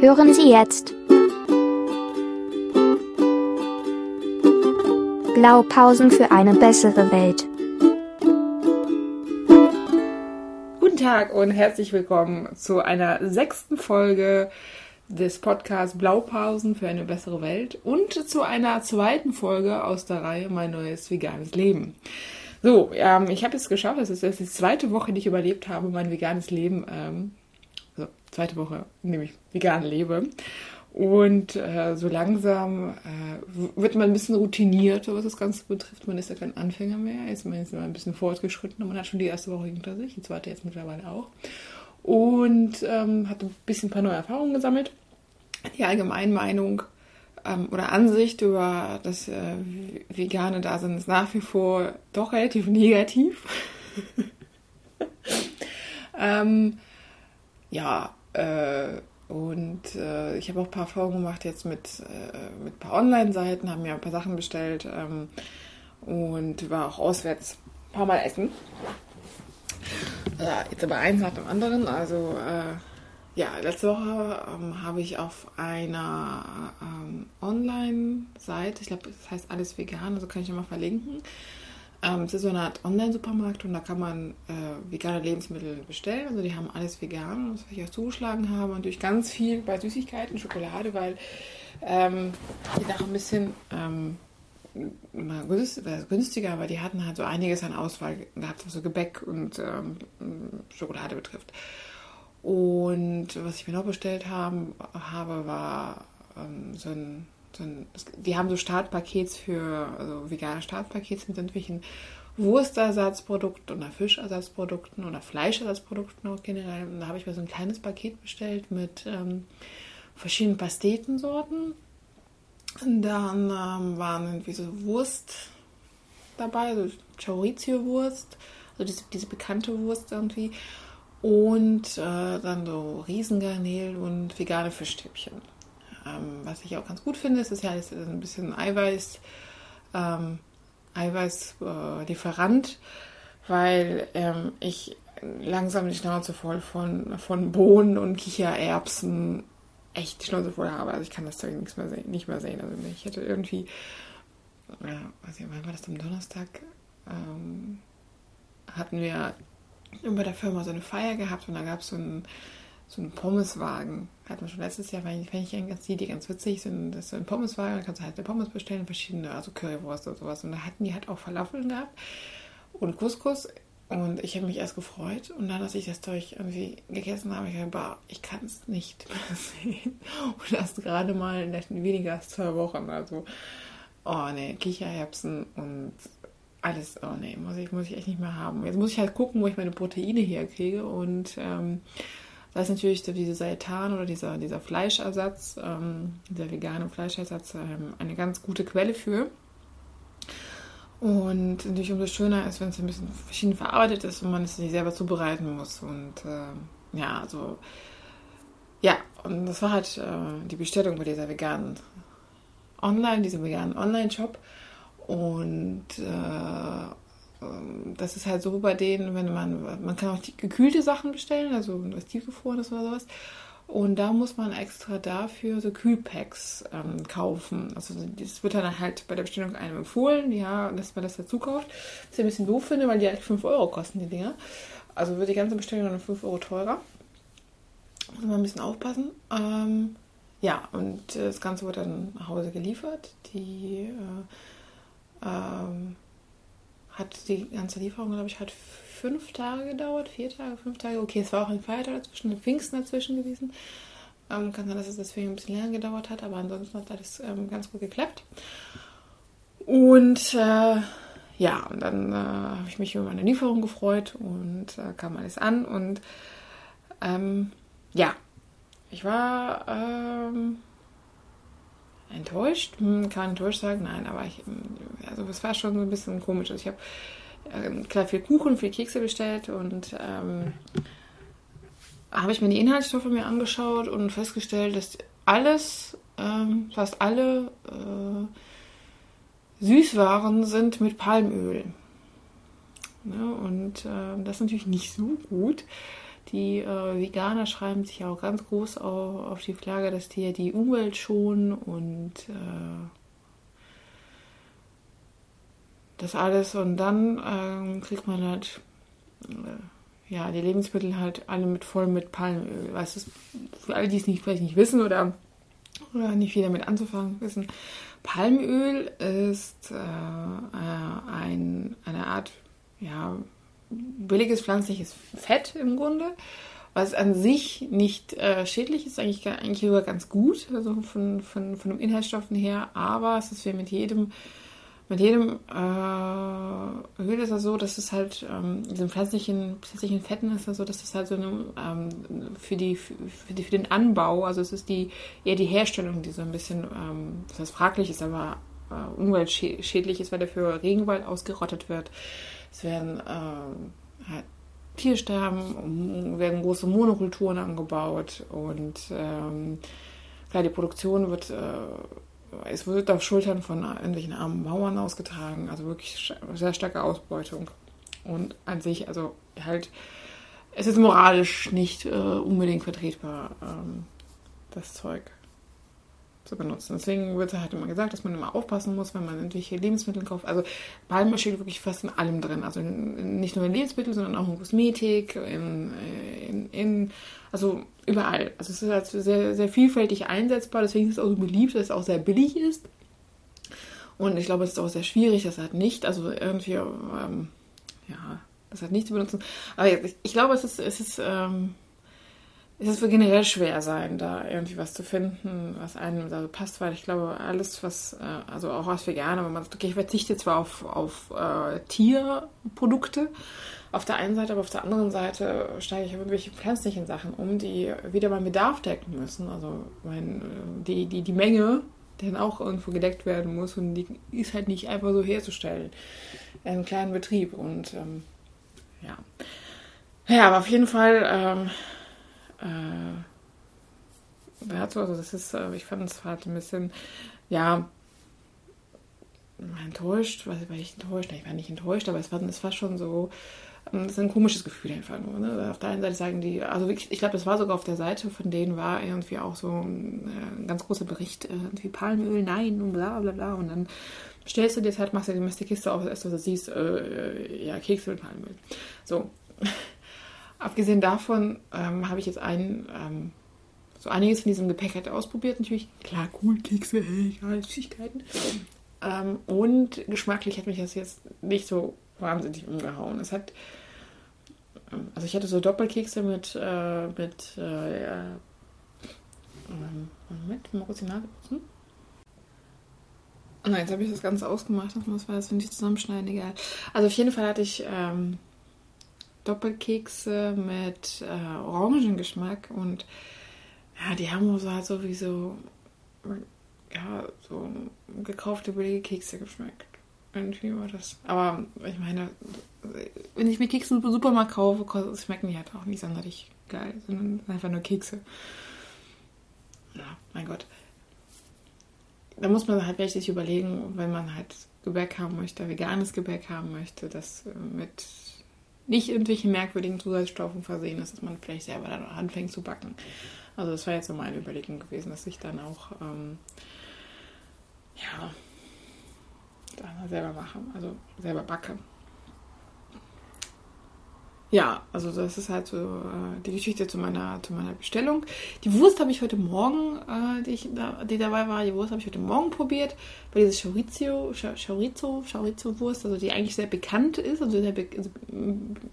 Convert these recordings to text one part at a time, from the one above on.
Hören Sie jetzt Blaupausen für eine bessere Welt. Guten Tag und herzlich willkommen zu einer sechsten Folge des Podcasts Blaupausen für eine bessere Welt und zu einer zweiten Folge aus der Reihe Mein neues veganes Leben. So, ähm, ich habe es geschafft. Es ist, ist die zweite Woche, die ich überlebt habe, mein veganes Leben. Ähm, also zweite Woche, in dem ich vegan lebe. Und äh, so langsam äh, wird man ein bisschen routiniert, was das Ganze betrifft. Man ist ja kein Anfänger mehr. Ist man jetzt ein bisschen fortgeschritten und man hat schon die erste Woche hinter sich, die zweite jetzt mittlerweile auch. Und ähm, hat ein bisschen ein paar neue Erfahrungen gesammelt. Die Allgemeinmeinung ähm, oder Ansicht über das äh, vegane Dasein ist nach wie vor doch relativ negativ. ähm, ja, äh, und äh, ich habe auch ein paar Erfahrungen gemacht jetzt mit, äh, mit ein paar Online-Seiten, haben mir ein paar Sachen bestellt ähm, und war auch auswärts ein paar Mal essen. Äh, jetzt aber eins nach dem anderen. Also äh, ja, letzte Woche ähm, habe ich auf einer ähm, Online-Seite, ich glaube, das heißt alles vegan, also kann ich mal verlinken. Ähm, es ist so eine Art Online-Supermarkt und da kann man äh, vegane Lebensmittel bestellen. Also die haben alles vegan, was ich auch zugeschlagen habe. Und durch ganz viel bei Süßigkeiten, Schokolade, weil ähm, die nachher ein bisschen ähm, günstiger, aber die hatten halt so einiges an Auswahl gehabt, was so Gebäck und ähm, Schokolade betrifft. Und was ich mir noch bestellt haben, habe, war ähm, so ein, ein, die haben so Startpakets für, also vegane Startpakets mit irgendwelchen Wurstersatzprodukten oder Fischersatzprodukten oder Fleischersatzprodukten auch generell. Und da habe ich mir so ein kleines Paket bestellt mit ähm, verschiedenen Pastetensorten. Und dann ähm, waren irgendwie so Wurst dabei, so Chorizo-Wurst, also diese, diese bekannte Wurst irgendwie und äh, dann so Riesengarnel und vegane Fischstäbchen. Ähm, was ich auch ganz gut finde, ist, ist ja ist ein bisschen Eiweiß, ähm, Eiweißlieferant, äh, weil ähm, ich langsam die Schnauze voll von, von Bohnen und Kichererbsen echt die Schnauze voll habe. Also ich kann das Zeug nichts mehr sehen, nicht mehr sehen. Also ich hätte irgendwie, ja, weiß ich, wann war das am Donnerstag? Ähm, hatten wir bei der Firma so eine Feier gehabt und da gab es so einen, so einen Pommeswagen. Hatten wir schon letztes Jahr, fand ich, ich ganz, die ganz witzig. Ein, das ist so ein Pommeswagen, da kannst du halt eine Pommes bestellen, verschiedene, also Currywurst und sowas. Und da hatten die halt auch Falafeln gehabt und Couscous. Und ich habe mich erst gefreut und dann, als ich das Zeug irgendwie gegessen habe, ich gedacht, bah, ich kann es nicht mehr sehen. Und das gerade mal in weniger als zwei Wochen. Also, oh ne, Kichererbsen und alles, oh nee, muss ich, muss ich echt nicht mehr haben. Jetzt muss ich halt gucken, wo ich meine Proteine herkriege. Und ähm, da ist natürlich so diese Seitan oder dieser, dieser Fleischersatz, ähm, dieser vegane Fleischersatz, ähm, eine ganz gute Quelle für. Und natürlich umso schöner ist, wenn es ein bisschen verschieden verarbeitet ist und man es sich selber zubereiten muss. Und äh, ja, also ja, und das war halt äh, die Bestellung bei dieser veganen Online, diesem veganen Online-Shop. Und äh, das ist halt so bei denen, wenn man, man kann auch die, gekühlte Sachen bestellen, also was tiefgefrorenes oder sowas. Und da muss man extra dafür so Kühlpacks ähm, kaufen. Also das wird dann halt bei der Bestellung einem empfohlen, ja, dass man das dazu kauft. Was ich ein bisschen doof finde, weil die halt 5 Euro kosten, die Dinger. Also wird die ganze Bestellung dann 5 Euro teurer. Muss man ein bisschen aufpassen. Ähm, ja, und das Ganze wird dann nach Hause geliefert. Die äh, ähm, hat die ganze Lieferung, glaube ich, hat fünf Tage gedauert, vier Tage, fünf Tage. Okay, es war auch ein Feiertag dazwischen, ein Pfingsten dazwischen gewesen. Ähm, kann sein, dass es deswegen ein bisschen länger gedauert hat, aber ansonsten hat alles ähm, ganz gut geklappt. Und äh, ja, und dann äh, habe ich mich über meine Lieferung gefreut und äh, kam alles an. Und ähm, ja, ich war ähm, enttäuscht, hm, kann man enttäuscht sagen, nein, aber ich, hm, also es war schon so ein bisschen komisch. Also ich habe äh, klar viel Kuchen, viel Kekse bestellt und ähm, habe ich mir die Inhaltsstoffe mir angeschaut und festgestellt, dass alles, ähm, fast alle äh, Süßwaren sind mit Palmöl. Ja, und äh, das ist natürlich nicht so gut. Die äh, Veganer schreiben sich auch ganz groß auf, auf die Flagge, dass die ja die Umwelt schonen und äh, das alles. Und dann ähm, kriegt man halt äh, ja die Lebensmittel halt alle mit voll mit Palmöl. Weißt du, für alle, die es nicht, vielleicht nicht wissen oder, oder nicht viel damit anzufangen wissen, Palmöl ist äh, äh, ein, eine Art ja, billiges pflanzliches Fett im Grunde, was an sich nicht äh, schädlich ist, eigentlich, eigentlich sogar ganz gut, also von, von, von den Inhaltsstoffen her, aber es ist wie mit jedem mit jedem äh, Öl ist es so, dass es halt, ähm, diesen pflanzlichen, pflanzlichen Fetten ist es so, dass es halt so eine, ähm, für, die, für, die, für den Anbau, also es ist die, eher die Herstellung, die so ein bisschen, ähm, das heißt fraglich ist, aber äh, umweltschädlich ist, weil dafür Regenwald ausgerottet wird. Es werden äh, halt Tiersterben, werden große Monokulturen angebaut und ähm, klar, die Produktion wird äh, es wird auf Schultern von irgendwelchen armen Mauern ausgetragen, also wirklich sehr starke Ausbeutung. Und an sich, also halt, es ist moralisch nicht äh, unbedingt vertretbar, ähm, das Zeug zu benutzen. Deswegen wird halt immer gesagt, dass man immer aufpassen muss, wenn man irgendwelche Lebensmittel kauft. Also Palme steht wirklich fast in allem drin. Also nicht nur in Lebensmitteln, sondern auch in Kosmetik, in, in, in also überall. Also es ist halt sehr, sehr vielfältig einsetzbar, deswegen ist es auch so beliebt, dass es auch sehr billig ist. Und ich glaube, es ist auch sehr schwierig, das halt nicht, also irgendwie, ähm, ja, das halt nicht zu benutzen. Aber ich, ich glaube, es ist, es ist, ähm, es wird generell schwer sein, da irgendwie was zu finden, was einem da passt, weil ich glaube, alles, was, äh, also auch als Veganer, wenn man sagt, okay, ich verzichte zwar auf, auf äh, Tierprodukte, auf der einen Seite, aber auf der anderen Seite steige ich auf irgendwelche pflanzlichen Sachen um, die wieder meinen Bedarf decken müssen. Also mein, die, die, die Menge, die dann auch irgendwo gedeckt werden muss und die ist halt nicht einfach so herzustellen. In einem kleinen Betrieb und ähm, ja. Ja, aber auf jeden Fall ähm, äh, dazu, also das ist, äh, ich fand es halt ein bisschen, ja, enttäuscht, weil, weil ich enttäuscht, ich war nicht enttäuscht, aber es war, es war schon so, ähm, das ist ein komisches Gefühl einfach nur. Ne? Auf der einen Seite sagen die, also wirklich, ich glaube, das war sogar auf der Seite von denen war irgendwie auch so ein, äh, ganz großer Bericht, äh, irgendwie Palmöl, nein und bla bla bla. Und dann stellst du dir halt, machst du die Kiste auf, erst was du siehst, äh, ja, Kekse mit Palmöl. So. Abgesehen davon ähm, habe ich jetzt ein, ähm, so einiges von diesem Gepäck halt ausprobiert. Natürlich, klar, cool, Kekse, hey, Süßigkeiten. Ähm, und geschmacklich hat mich das jetzt nicht so wahnsinnig umgehauen. Es hat, ähm, also ich hatte so Doppelkekse mit, äh, mit, äh, ähm, Moment, mal kurz die Nase putzen. Nein, jetzt habe ich das Ganze ausgemacht. Was war das, wenn ich zusammenschneiden? Egal. Also auf jeden Fall hatte ich ähm, Doppelkekse mit äh, Orangengeschmack und ja, die haben so halt sowieso ja, so gekaufte billige Kekse geschmeckt. Irgendwie war das. Aber ich meine, wenn ich mir Kekse im Supermarkt kaufe, schmecken die halt auch nicht sonderlich geil, sondern einfach nur Kekse. Ja, mein Gott. Da muss man halt richtig überlegen, wenn man halt Gebäck haben möchte, veganes Gebäck haben möchte, das mit nicht irgendwelchen merkwürdigen Zusatzstoffen versehen ist, dass man vielleicht selber dann anfängt zu backen. Also das war jetzt so meine Überlegung gewesen, dass ich dann auch ähm, ja selber mache, also selber backe. Ja, also das ist halt so äh, die Geschichte zu meiner, zu meiner Bestellung. Die Wurst habe ich heute Morgen, äh, die, ich da, die dabei war, die Wurst habe ich heute Morgen probiert. Bei dieser Chorizo, Chorizo, Chorizo-Wurst, also die eigentlich sehr bekannt ist, also, sehr be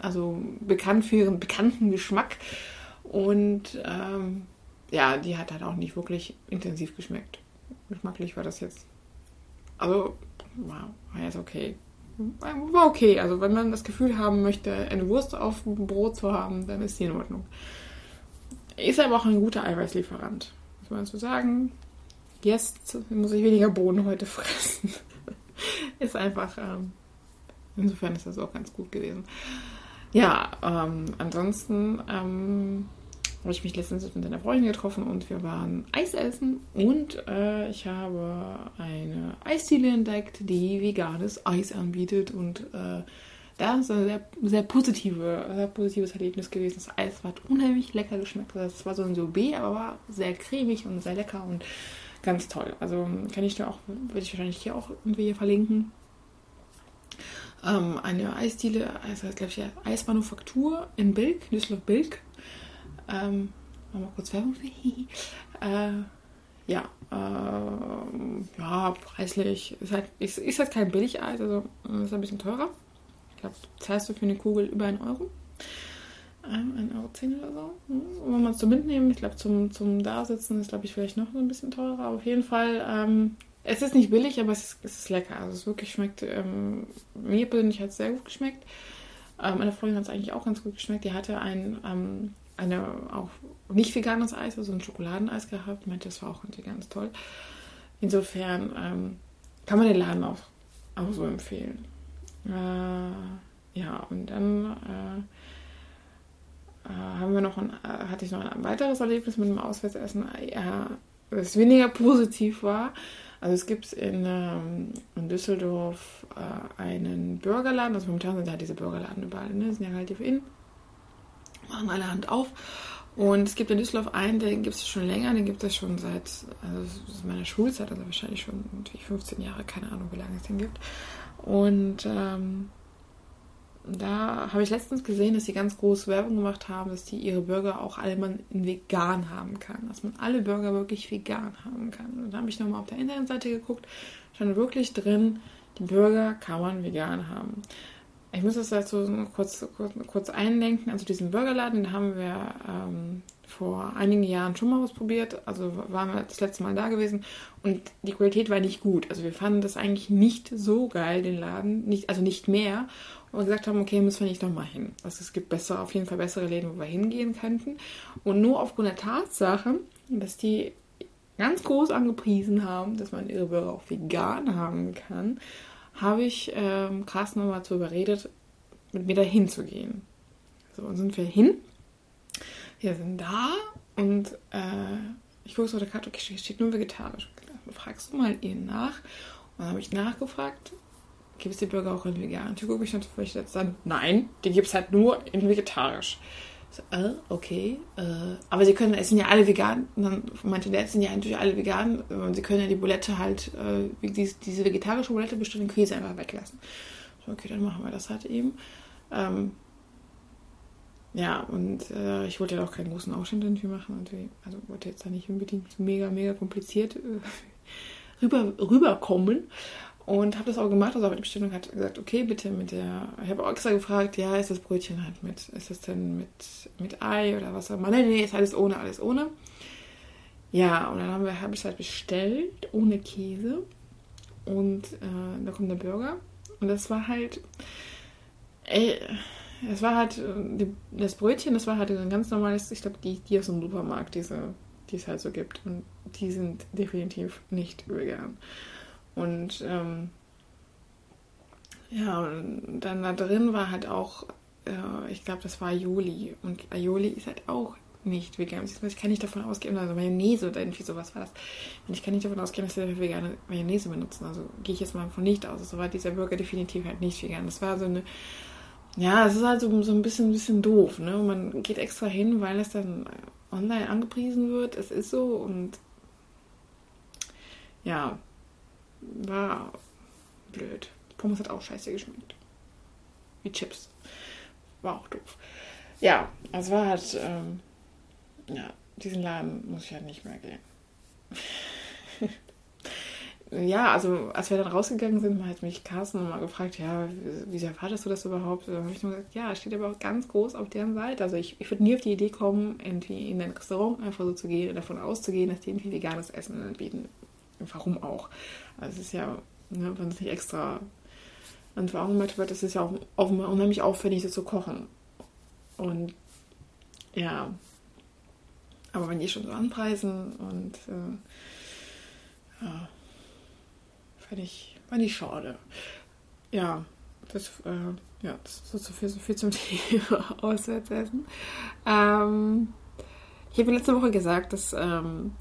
also bekannt für ihren bekannten Geschmack. Und ähm, ja, die hat halt auch nicht wirklich intensiv geschmeckt. Geschmacklich war das jetzt. Also, war, war jetzt okay war okay. Also wenn man das Gefühl haben möchte, eine Wurst auf dem Brot zu haben, dann ist die in Ordnung. Ist aber auch ein guter Eiweißlieferant, muss man so sagen. Jetzt muss ich weniger Bohnen heute fressen. ist einfach, ähm, insofern ist das auch ganz gut gewesen. Ja, ähm, ansonsten ähm, habe ich mich letztens mit einer Freundin getroffen und wir waren Eis essen und äh, ich habe eine Eisdiele entdeckt, die veganes Eis anbietet und äh, da ist ein sehr, sehr, positive, sehr positives Erlebnis gewesen. Das Eis hat unheimlich lecker geschmeckt. Also es war so ein Sorbet, aber war sehr cremig und sehr lecker und ganz toll. Also kann ich da auch, würde ich wahrscheinlich hier auch irgendwie verlinken. Ähm, eine Eisdiele, also glaube ich, Eismanufaktur in Bilk, Düsseldorf-Bilk. Ähm, mal kurz Werbung für. äh, ja, äh, ja, preislich ist halt, ist, ist halt kein Billigeis, also ist ein bisschen teurer. Ich glaube, zahlst du für eine Kugel über einen Euro. Ähm, 1,10 Euro oder so. Und hm, wenn man es zum Mitnehmen, ich glaube, zum, zum Dasitzen ist, glaube ich, vielleicht noch so ein bisschen teurer. Auf jeden Fall, ähm, es ist nicht billig, aber es ist, es ist lecker. Also es wirklich schmeckt, ähm, mir persönlich hat es sehr gut geschmeckt. Ähm, meine Freundin hat es eigentlich auch ganz gut geschmeckt. Die hatte ein, ähm, eine auch nicht veganes Eis, also ein Schokoladeneis gehabt. Meinte, das war auch ganz toll. Insofern ähm, kann man den Laden auch, auch so empfehlen. Äh, ja, und dann äh, äh, haben wir noch ein, äh, hatte ich noch ein weiteres Erlebnis mit dem Auswärtsessen, ja, das weniger positiv war. Also es gibt in, ähm, in Düsseldorf äh, einen Burgerladen, also momentan sind ja diese Burgerladen überall, ne? Sind ja relativ in, machen alle Hand auf. Und es gibt in Düsseldorf einen, den gibt es schon länger, den gibt es schon seit also meiner Schulzeit, also wahrscheinlich schon 15 Jahre, keine Ahnung, wie lange es den gibt. Und ähm, da habe ich letztens gesehen, dass sie ganz große Werbung gemacht haben, dass die ihre Burger auch alle mal vegan haben kann. Dass man alle Burger wirklich vegan haben kann. Und da habe ich nochmal auf der Internetseite geguckt, stand wirklich drin, die Burger kann man vegan haben. Ich muss das dazu kurz, kurz, kurz einlenken. Also diesen Burgerladen, den haben wir ähm, vor einigen Jahren schon mal ausprobiert. Also waren wir das letzte Mal da gewesen und die Qualität war nicht gut. Also wir fanden das eigentlich nicht so geil, den Laden, nicht, also nicht mehr. Und wir gesagt haben, okay, müssen wir nicht nochmal hin. Also es gibt besser, auf jeden Fall bessere Läden, wo wir hingehen könnten. Und nur aufgrund der Tatsache, dass die ganz groß angepriesen haben, dass man ihre Burger auch vegan haben kann, habe ich ähm, Carsten nochmal dazu überredet, mit mir da hinzugehen. So, und sind wir hin wir sind da und äh, ich gucke so auf der Karte, okay, steht nur vegetarisch. Fragst du mal ihn nach? Und dann habe ich nachgefragt, gibt es die Burger auch in vegan? Und gucke ich natürlich jetzt dann, nein, die gibt es halt nur in vegetarisch. Äh, okay, äh, aber sie können, es sind ja alle vegan. Dann der, es sind ja natürlich alle vegan. Und sie können ja die Bulette halt, äh, diese, diese vegetarische Bulette bestimmt in Käse einfach weglassen. Okay, dann machen wir das halt eben. Ähm, ja, und äh, ich wollte ja auch keinen großen Aufstand irgendwie machen. Und, also wollte jetzt da nicht unbedingt mega, mega kompliziert rüber, rüberkommen. Und habe das auch gemacht. Also die Bestellung hat gesagt, okay, bitte mit der. Ich habe auch extra gefragt, ja, ist das Brötchen halt mit, ist das denn mit, mit Ei oder was auch immer? Nein, nee, ist alles ohne, alles ohne. Ja, und dann habe hab ich es halt bestellt, ohne Käse. Und äh, da kommt der Burger. Und das war halt. Ey, es war halt, die, das Brötchen, das war halt ein ganz normales, ich glaube, die, die aus dem Supermarkt, diese, die es halt so gibt. Und die sind definitiv nicht vegan. Und ähm, ja, und dann da drin war halt auch, äh, ich glaube, das war Aioli. Und Aioli ist halt auch nicht vegan. Ich kann nicht davon ausgehen, also Mayonnaise oder irgendwie sowas war das. Und ich kann nicht davon ausgehen, dass sie vegane Mayonnaise benutzen. Also gehe ich jetzt mal von nicht aus. So also war dieser Burger definitiv halt nicht vegan. Das war so eine ja, es ist halt so, so ein bisschen, bisschen doof. Ne? Man geht extra hin, weil es dann online angepriesen wird. Es ist so und ja, war blöd. Pommes hat auch scheiße geschmeckt. Wie Chips. War auch doof. Ja, es war halt, ähm, ja, diesen Laden muss ich halt nicht mehr gehen ja, also als wir dann rausgegangen sind, hat mich Carsten mal gefragt, ja, wieso erwartest du das überhaupt? Da habe ich nur gesagt, ja, steht aber auch ganz groß auf deren Seite. Also ich, ich würde nie auf die Idee kommen, irgendwie in ein Restaurant einfach so zu gehen und davon auszugehen, dass die irgendwie veganes Essen anbieten. Warum auch? Also es ist ja, ne, wenn es nicht extra an angemacht wird, ist es ja auch, auch unheimlich aufwendig, so zu kochen. Und ja, aber wenn die schon so anpreisen und äh, ja, Fand ich, fand ich schade. Ja, das, äh, ja, das ist so viel, so viel zum Thema Auswärtsessen. Ähm, ich habe letzte Woche gesagt, dass ähm,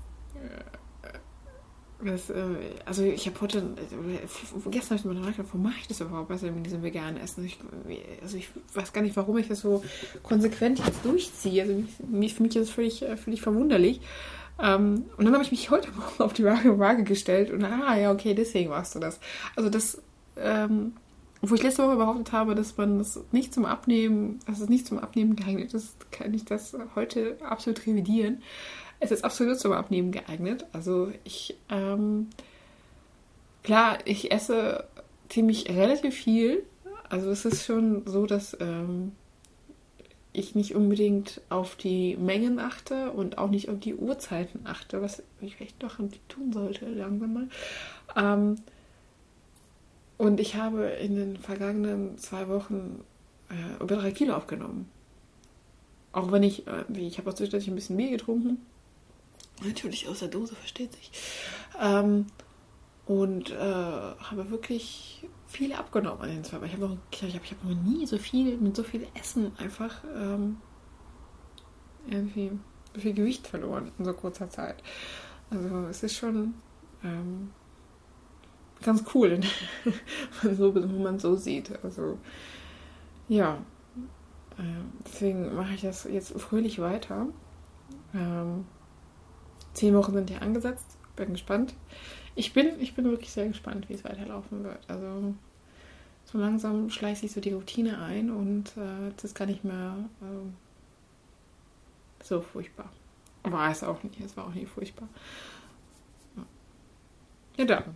Das, äh, also ich habe heute, äh, gestern habe ich mir gedacht, warum mache ich das überhaupt besser mit diesem veganen Essen? Ich, also ich weiß gar nicht, warum ich das so konsequent jetzt durchziehe. Also mich, für mich ist das völlig, äh, völlig verwunderlich. Ähm, und dann habe ich mich heute Morgen auf die Waage gestellt und ah ja, okay, deswegen machst du das. Also das, ähm, wo ich letzte Woche behauptet habe, dass man das nicht zum Abnehmen, dass es nicht zum Abnehmen geeignet ist, kann ich das heute absolut revidieren. Es ist absolut zum Abnehmen geeignet. Also ich, ähm, klar, ich esse ziemlich relativ viel. Also es ist schon so, dass ähm, ich nicht unbedingt auf die Mengen achte und auch nicht auf die Uhrzeiten achte, was ich vielleicht doch tun sollte, langsam mal. Ähm, und ich habe in den vergangenen zwei Wochen äh, über drei Kilo aufgenommen. Auch wenn ich, äh, ich habe auch zwischendurch ein bisschen Bier getrunken. Natürlich aus der Dose, versteht sich. Ähm, und äh, habe wirklich viel abgenommen in den zwei Wochen. Ich habe noch, hab, hab noch nie so viel, mit so viel Essen einfach ähm, irgendwie so viel Gewicht verloren in so kurzer Zeit. Also es ist schon ähm, ganz cool, wenn man so sieht. Also ja, äh, deswegen mache ich das jetzt fröhlich weiter. Ähm, zehn Wochen sind ja angesetzt. Bin gespannt. Ich bin, ich bin wirklich sehr gespannt, wie es weiterlaufen wird. Also so langsam schleicht sich so die Routine ein und äh, ist gar nicht mehr äh, so furchtbar. War es auch nicht. Es war auch nie furchtbar. Ja dann.